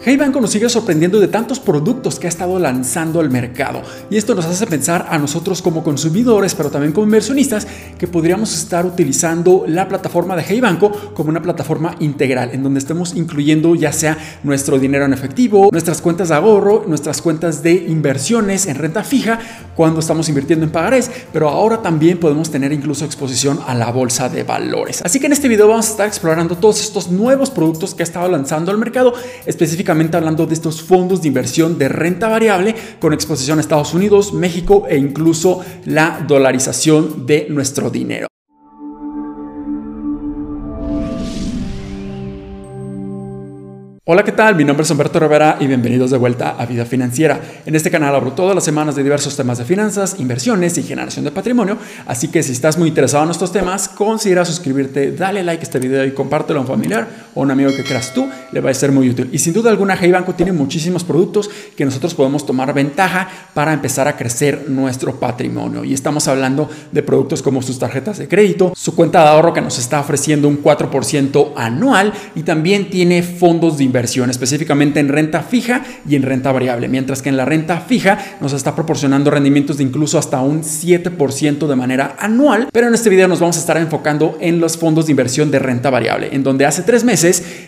Hey Banco nos sigue sorprendiendo de tantos productos que ha estado lanzando al mercado y esto nos hace pensar a nosotros como consumidores pero también como inversionistas que podríamos estar utilizando la plataforma de Hey Banco como una plataforma integral en donde estemos incluyendo ya sea nuestro dinero en efectivo, nuestras cuentas de ahorro, nuestras cuentas de inversiones en renta fija cuando estamos invirtiendo en pagarés, pero ahora también podemos tener incluso exposición a la bolsa de valores. Así que en este video vamos a estar explorando todos estos nuevos productos que ha estado lanzando al mercado específicamente hablando de estos fondos de inversión de renta variable con exposición a Estados Unidos, México e incluso la dolarización de nuestro dinero. Hola, ¿qué tal? Mi nombre es Humberto Rivera y bienvenidos de vuelta a Vida Financiera. En este canal hablo todas las semanas de diversos temas de finanzas, inversiones y generación de patrimonio, así que si estás muy interesado en estos temas, considera suscribirte, dale like a este video y compártelo a un familiar un amigo que creas tú, le va a ser muy útil. Y sin duda alguna, Hey Banco tiene muchísimos productos que nosotros podemos tomar ventaja para empezar a crecer nuestro patrimonio. Y estamos hablando de productos como sus tarjetas de crédito, su cuenta de ahorro que nos está ofreciendo un 4% anual y también tiene fondos de inversión, específicamente en renta fija y en renta variable, mientras que en la renta fija nos está proporcionando rendimientos de incluso hasta un 7% de manera anual, pero en este video nos vamos a estar enfocando en los fondos de inversión de renta variable, en donde hace tres meses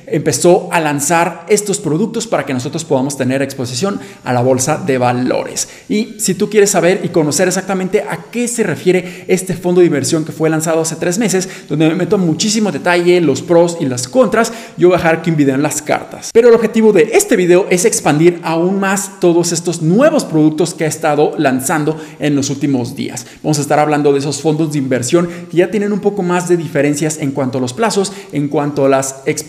empezó a lanzar estos productos para que nosotros podamos tener exposición a la bolsa de valores. Y si tú quieres saber y conocer exactamente a qué se refiere este fondo de inversión que fue lanzado hace tres meses, donde me meto muchísimo detalle, los pros y las contras, yo voy a dejar aquí un video en las cartas. Pero el objetivo de este video es expandir aún más todos estos nuevos productos que ha estado lanzando en los últimos días. Vamos a estar hablando de esos fondos de inversión que ya tienen un poco más de diferencias en cuanto a los plazos, en cuanto a las exposiciones,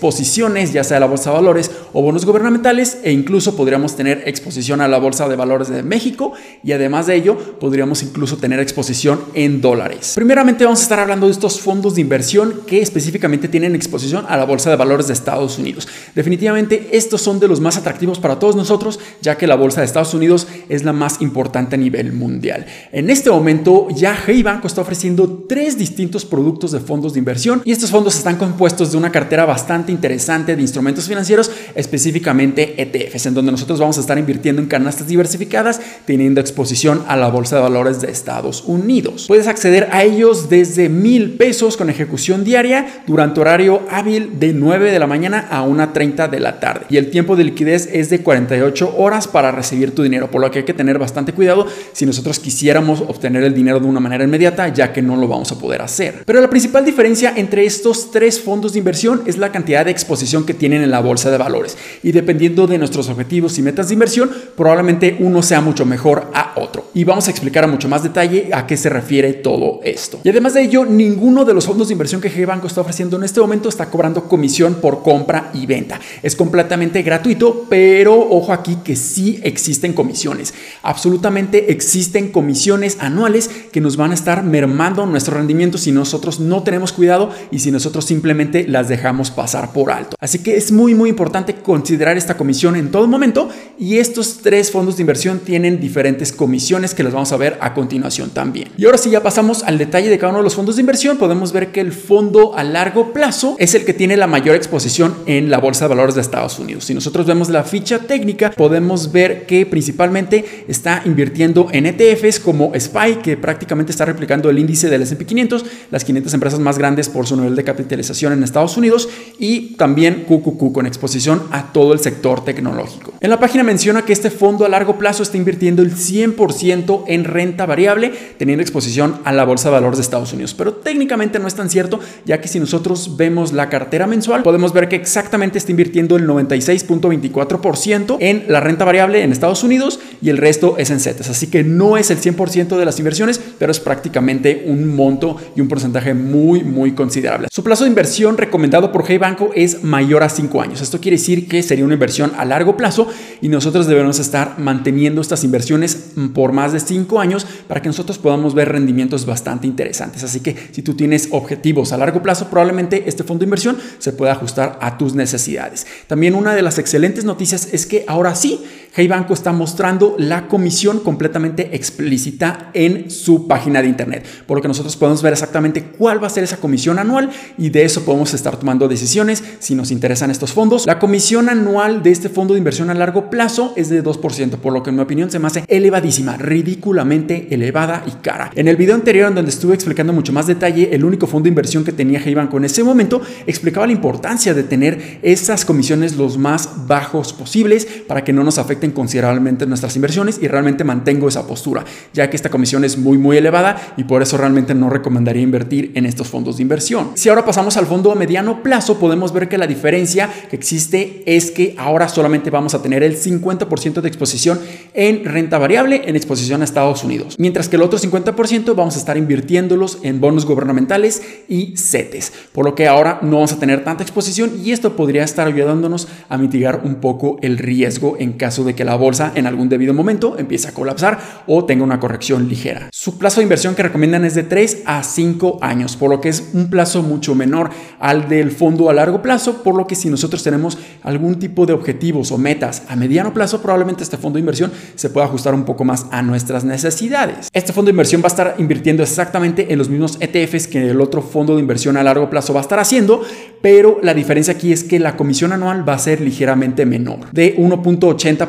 ya sea a la bolsa de valores o bonos gubernamentales, e incluso podríamos tener exposición a la bolsa de valores de México y además de ello podríamos incluso tener exposición en dólares. Primeramente vamos a estar hablando de estos fondos de inversión que específicamente tienen exposición a la bolsa de valores de Estados Unidos. Definitivamente estos son de los más atractivos para todos nosotros, ya que la bolsa de Estados Unidos es la más importante a nivel mundial. En este momento ya Hey Banco está ofreciendo tres distintos productos de fondos de inversión y estos fondos están compuestos de una cartera bastante interesante de instrumentos financieros, específicamente ETFs, en donde nosotros vamos a estar invirtiendo en canastas diversificadas, teniendo exposición a la bolsa de valores de Estados Unidos. Puedes acceder a ellos desde mil pesos con ejecución diaria durante horario hábil de 9 de la mañana a 1.30 de la tarde. Y el tiempo de liquidez es de 48 horas para recibir tu dinero, por lo que hay que tener bastante cuidado si nosotros quisiéramos obtener el dinero de una manera inmediata, ya que no lo vamos a poder hacer. Pero la principal diferencia entre estos tres fondos de inversión es la cantidad de exposición que tienen en la bolsa de valores. Y dependiendo de nuestros objetivos y metas de inversión, probablemente uno sea mucho mejor a otro. Y vamos a explicar a mucho más detalle a qué se refiere todo esto. Y además de ello, ninguno de los fondos de inversión que G Banco está ofreciendo en este momento está cobrando comisión por compra y venta. Es completamente gratuito, pero ojo aquí que sí existen comisiones. Absolutamente existen comisiones anuales que nos van a estar mermando nuestro rendimiento si nosotros no tenemos cuidado y si nosotros simplemente las dejamos pasar por alto. Así que es muy muy importante considerar esta comisión en todo momento y estos tres fondos de inversión tienen diferentes comisiones que las vamos a ver a continuación también. Y ahora sí ya pasamos al detalle de cada uno de los fondos de inversión, podemos ver que el fondo a largo plazo es el que tiene la mayor exposición en la bolsa de valores de Estados Unidos. Si nosotros vemos la ficha técnica, podemos ver que principalmente está invirtiendo en ETFs como SPY, que prácticamente está replicando el índice del S&P 500, las 500 empresas más grandes por su nivel de capitalización en Estados Unidos, y también QQQ con exposición a todo el sector tecnológico. En la página menciona que este fondo a largo plazo está invirtiendo el 100% en renta variable, teniendo exposición a la bolsa de valores de Estados Unidos. Pero técnicamente no es tan cierto, ya que si nosotros vemos la cartera mensual, podemos ver que exactamente está invirtiendo el 96.24% en la renta variable en Estados Unidos y el resto es en CETES. Así que no es el 100% de las inversiones, pero es prácticamente un monto y un porcentaje muy, muy considerable. Su plazo de inversión recomendado por Hey Es mayor a 5 años. Esto quiere decir que sería una inversión a largo plazo y nosotros debemos estar manteniendo estas inversiones por más de 5 años para que nosotros podamos ver rendimientos bastante interesantes. Así que si tú tienes objetivos a largo plazo, probablemente este fondo de inversión se pueda ajustar a tus necesidades. También una de las excelentes noticias es que ahora sí, Hey Banco está mostrando la comisión completamente explícita en su página de internet, por lo que nosotros podemos ver exactamente cuál va a ser esa comisión anual y de eso podemos estar tomando decisiones si nos interesan estos fondos. La comisión anual de este fondo de inversión a largo plazo es de 2%, por lo que en mi opinión se me hace elevadísima, ridículamente elevada y cara. En el video anterior en donde estuve explicando mucho más detalle el único fondo de inversión que tenía Hey Banco en ese momento, explicaba la importancia de tener esas comisiones los más bajos posibles para que no nos afecten considerablemente nuestras inversiones y realmente mantengo esa postura, ya que esta comisión es muy muy elevada y por eso realmente no recomendaría invertir en estos fondos de inversión. Si ahora pasamos al fondo a mediano plazo, podemos ver que la diferencia que existe es que ahora solamente vamos a tener el 50% de exposición en renta variable en exposición a Estados Unidos, mientras que el otro 50% vamos a estar invirtiéndolos en bonos gubernamentales y CETES, por lo que ahora no vamos a tener tanta exposición y esto podría estar ayudándonos a mitigar un poco el riesgo en caso que la bolsa en algún debido momento empiece a colapsar o tenga una corrección ligera. Su plazo de inversión que recomiendan es de 3 a 5 años, por lo que es un plazo mucho menor al del fondo a largo plazo, por lo que si nosotros tenemos algún tipo de objetivos o metas a mediano plazo, probablemente este fondo de inversión se pueda ajustar un poco más a nuestras necesidades. Este fondo de inversión va a estar invirtiendo exactamente en los mismos ETFs que el otro fondo de inversión a largo plazo va a estar haciendo, pero la diferencia aquí es que la comisión anual va a ser ligeramente menor, de 1.80%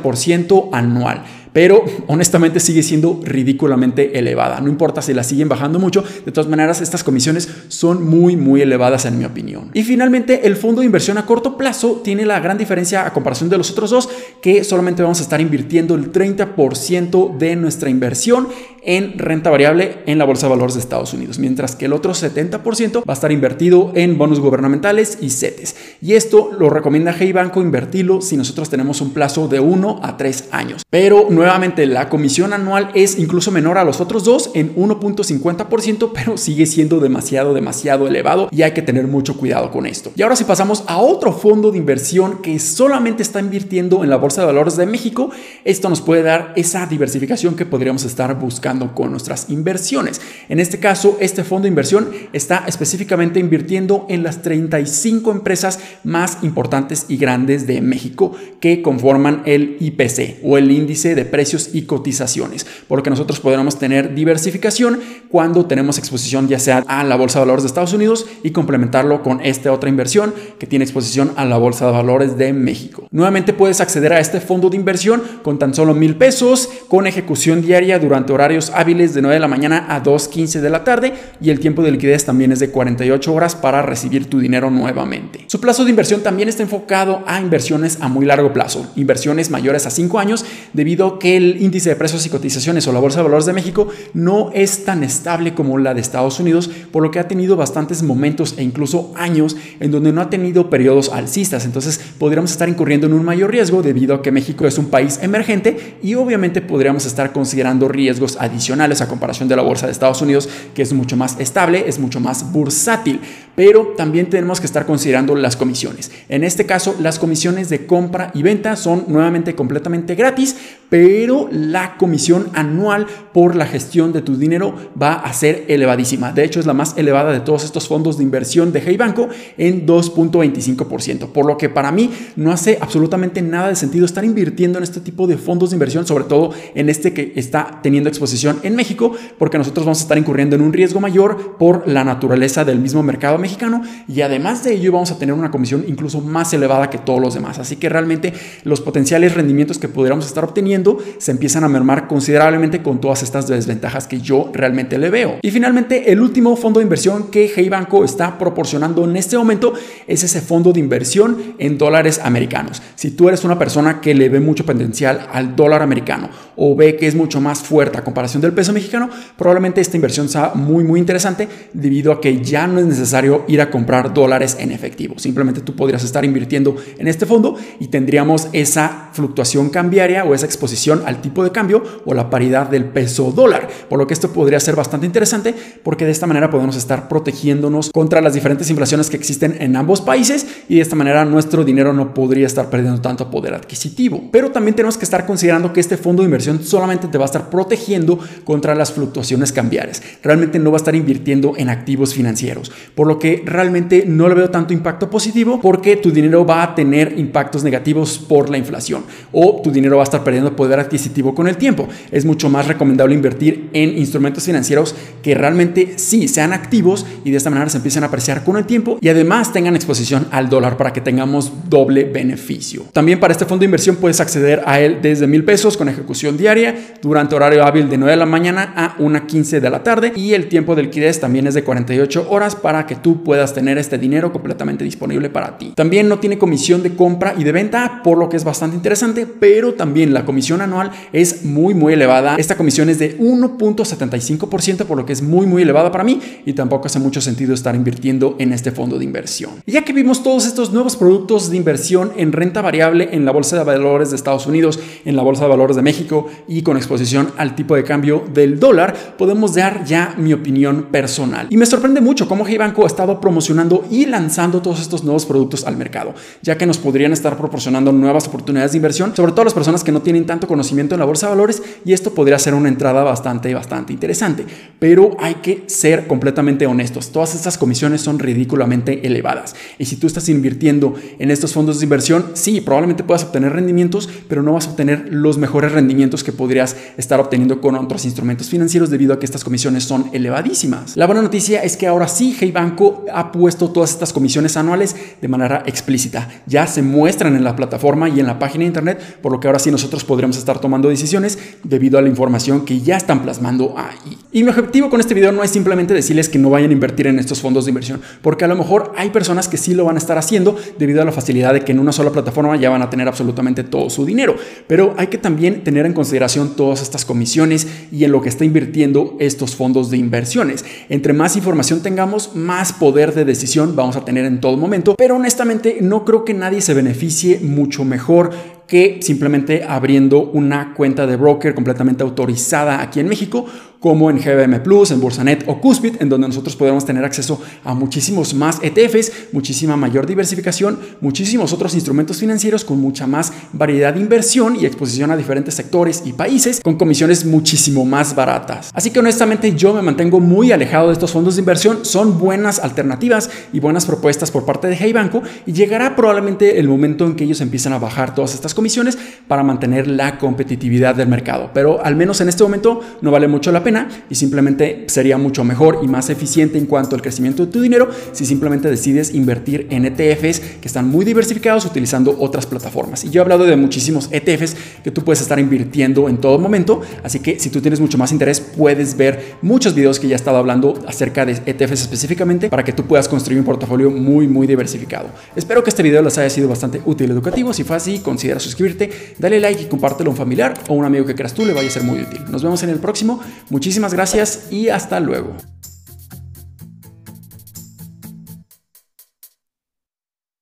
anual pero honestamente sigue siendo ridículamente elevada. No importa si la siguen bajando mucho, de todas maneras estas comisiones son muy muy elevadas en mi opinión. Y finalmente el fondo de inversión a corto plazo tiene la gran diferencia a comparación de los otros dos, que solamente vamos a estar invirtiendo el 30% de nuestra inversión en renta variable en la Bolsa de Valores de Estados Unidos, mientras que el otro 70% va a estar invertido en bonos gubernamentales y CETES. Y esto lo recomienda Hey Banco invertirlo si nosotros tenemos un plazo de 1 a 3 años. Pero nuevamente la comisión anual es incluso menor a los otros dos en 1.50%, pero sigue siendo demasiado, demasiado elevado y hay que tener mucho cuidado con esto. Y ahora si pasamos a otro fondo de inversión que solamente está invirtiendo en la Bolsa de Valores de México, esto nos puede dar esa diversificación que podríamos estar buscando con nuestras inversiones. En este caso, este fondo de inversión está específicamente invirtiendo en las 35 empresas más importantes y grandes de México que conforman el IPC o el índice de precios y cotizaciones, porque nosotros podremos tener diversificación cuando tenemos exposición ya sea a la Bolsa de Valores de Estados Unidos y complementarlo con esta otra inversión que tiene exposición a la Bolsa de Valores de México. Nuevamente puedes acceder a este fondo de inversión con tan solo mil pesos, con ejecución diaria durante horarios hábiles de 9 de la mañana a 2.15 de la tarde y el tiempo de liquidez también es de 48 horas para recibir tu dinero nuevamente. Su plazo de inversión también está enfocado a inversiones a muy largo plazo, inversiones mayores a 5 años, debido a que el índice de precios y cotizaciones o la Bolsa de Valores de México no es tan estable como la de Estados Unidos, por lo que ha tenido bastantes momentos e incluso años en donde no ha tenido periodos alcistas. Entonces podríamos estar incurriendo en un mayor riesgo debido a que México es un país emergente y obviamente podríamos estar considerando riesgos adicionales a comparación de la bolsa de Estados Unidos, que es mucho más estable, es mucho más bursátil. Pero también tenemos que estar considerando las comisiones. En este caso, las comisiones de compra y venta son nuevamente completamente gratis, pero la comisión anual por la gestión de tu dinero va a ser elevadísima. De hecho, es la más elevada de todos estos fondos de inversión de Hey Banco en 2.25%. Por lo que para mí no hace absolutamente nada de sentido estar invirtiendo en este tipo de fondos de inversión, sobre todo en este que está teniendo exposición en México, porque nosotros vamos a estar incurriendo en un riesgo mayor por la naturaleza del mismo mercado mexicano y además de ello vamos a tener una comisión incluso más elevada que todos los demás. Así que realmente los potenciales rendimientos que pudiéramos estar obteniendo se empiezan a mermar considerablemente con todas estas desventajas que yo realmente le veo. Y finalmente, el último fondo de inversión que Hey Banco está proporcionando en este momento es ese fondo de inversión en dólares americanos. Si tú eres una persona que le ve mucho potencial al dólar americano o ve que es mucho más fuerte a comparación del peso mexicano, probablemente esta inversión sea muy muy interesante debido a que ya no es necesario ir a comprar dólares en efectivo. Simplemente tú podrías estar invirtiendo en este fondo y tendríamos esa fluctuación cambiaria o esa exposición al tipo de cambio o la paridad del peso dólar, por lo que esto podría ser bastante interesante porque de esta manera podemos estar protegiéndonos contra las diferentes inflaciones que existen en ambos países y de esta manera nuestro dinero no podría estar perdiendo tanto poder adquisitivo. Pero también tenemos que estar considerando que este fondo de inversión solamente te va a estar protegiendo contra las fluctuaciones cambiarias. Realmente no va a estar invirtiendo en activos financieros, por lo que realmente no le veo tanto impacto positivo porque tu dinero va a tener impactos negativos por la inflación o tu dinero va a estar perdiendo poder adquisitivo con el tiempo. Es mucho más recomendable invertir en instrumentos financieros que realmente sí sean activos y de esta manera se empiecen a apreciar con el tiempo y además tengan exposición al dólar para que tengamos doble beneficio. También para este fondo de inversión puedes acceder a él desde mil pesos con ejecución diaria durante horario hábil de 9 de la mañana a 1.15 de la tarde y el tiempo de liquidez también es de 48 horas para que tú puedas tener este dinero completamente disponible para ti. También no tiene comisión de compra y de venta, por lo que es bastante interesante, pero también la comisión anual es muy muy elevada. Esta comisión es de 1.75%, por lo que es muy muy elevada para mí y tampoco hace mucho sentido estar invirtiendo en este fondo de inversión. Ya que vimos todos estos nuevos productos de inversión en renta variable en la Bolsa de Valores de Estados Unidos, en la Bolsa de Valores de México y con exposición al tipo de cambio del dólar, podemos dar ya mi opinión personal. Y me sorprende mucho cómo Hey Banco ha estado promocionando y lanzando todos estos nuevos productos al mercado, ya que nos podrían estar proporcionando nuevas oportunidades de inversión, sobre todo las personas que no tienen conocimiento en la bolsa de valores, y esto podría ser una entrada bastante, bastante interesante. Pero hay que ser completamente honestos. Todas estas comisiones son ridículamente elevadas. Y si tú estás invirtiendo en estos fondos de inversión, sí, probablemente puedas obtener rendimientos, pero no vas a obtener los mejores rendimientos que podrías estar obteniendo con otros instrumentos financieros debido a que estas comisiones son elevadísimas. La buena noticia es que ahora sí, Hey Banco ha puesto todas estas comisiones anuales de manera explícita. Ya se muestran en la plataforma y en la página de internet, por lo que ahora sí nosotros podremos estar tomando decisiones debido a la información que ya están plasmando ahí. Y mi objetivo con este video no es simplemente decirles que no vayan a invertir en estos fondos de inversión, porque a lo mejor hay personas que sí lo van a estar haciendo debido a la facilidad de que en una sola plataforma ya van a tener absolutamente todo su dinero. Pero hay que también tener en consideración todas estas comisiones y en lo que está invirtiendo estos fondos de inversiones. Entre más información tengamos, más poder de decisión vamos a tener en todo momento. Pero honestamente no creo que nadie se beneficie mucho mejor que simplemente abriendo una cuenta de broker completamente autorizada aquí en México como en GBM Plus, en Bursanet o Cuspid, en donde nosotros podemos tener acceso a muchísimos más ETFs, muchísima mayor diversificación, muchísimos otros instrumentos financieros con mucha más variedad de inversión y exposición a diferentes sectores y países con comisiones muchísimo más baratas. Así que honestamente yo me mantengo muy alejado de estos fondos de inversión, son buenas alternativas y buenas propuestas por parte de Hey Banco y llegará probablemente el momento en que ellos empiezan a bajar todas estas comisiones para mantener la competitividad del mercado, pero al menos en este momento no vale mucho la pena y simplemente sería mucho mejor y más eficiente en cuanto al crecimiento de tu dinero si simplemente decides invertir en ETFs que están muy diversificados utilizando otras plataformas. Y yo he hablado de muchísimos ETFs que tú puedes estar invirtiendo en todo momento, así que si tú tienes mucho más interés puedes ver muchos videos que ya he estado hablando acerca de ETFs específicamente para que tú puedas construir un portafolio muy muy diversificado. Espero que este video les haya sido bastante útil y educativo. Si fue así, considera suscribirte, dale like y compártelo a un familiar o un amigo que creas tú le vaya a ser muy útil. Nos vemos en el próximo. Muchísimas gracias y hasta luego.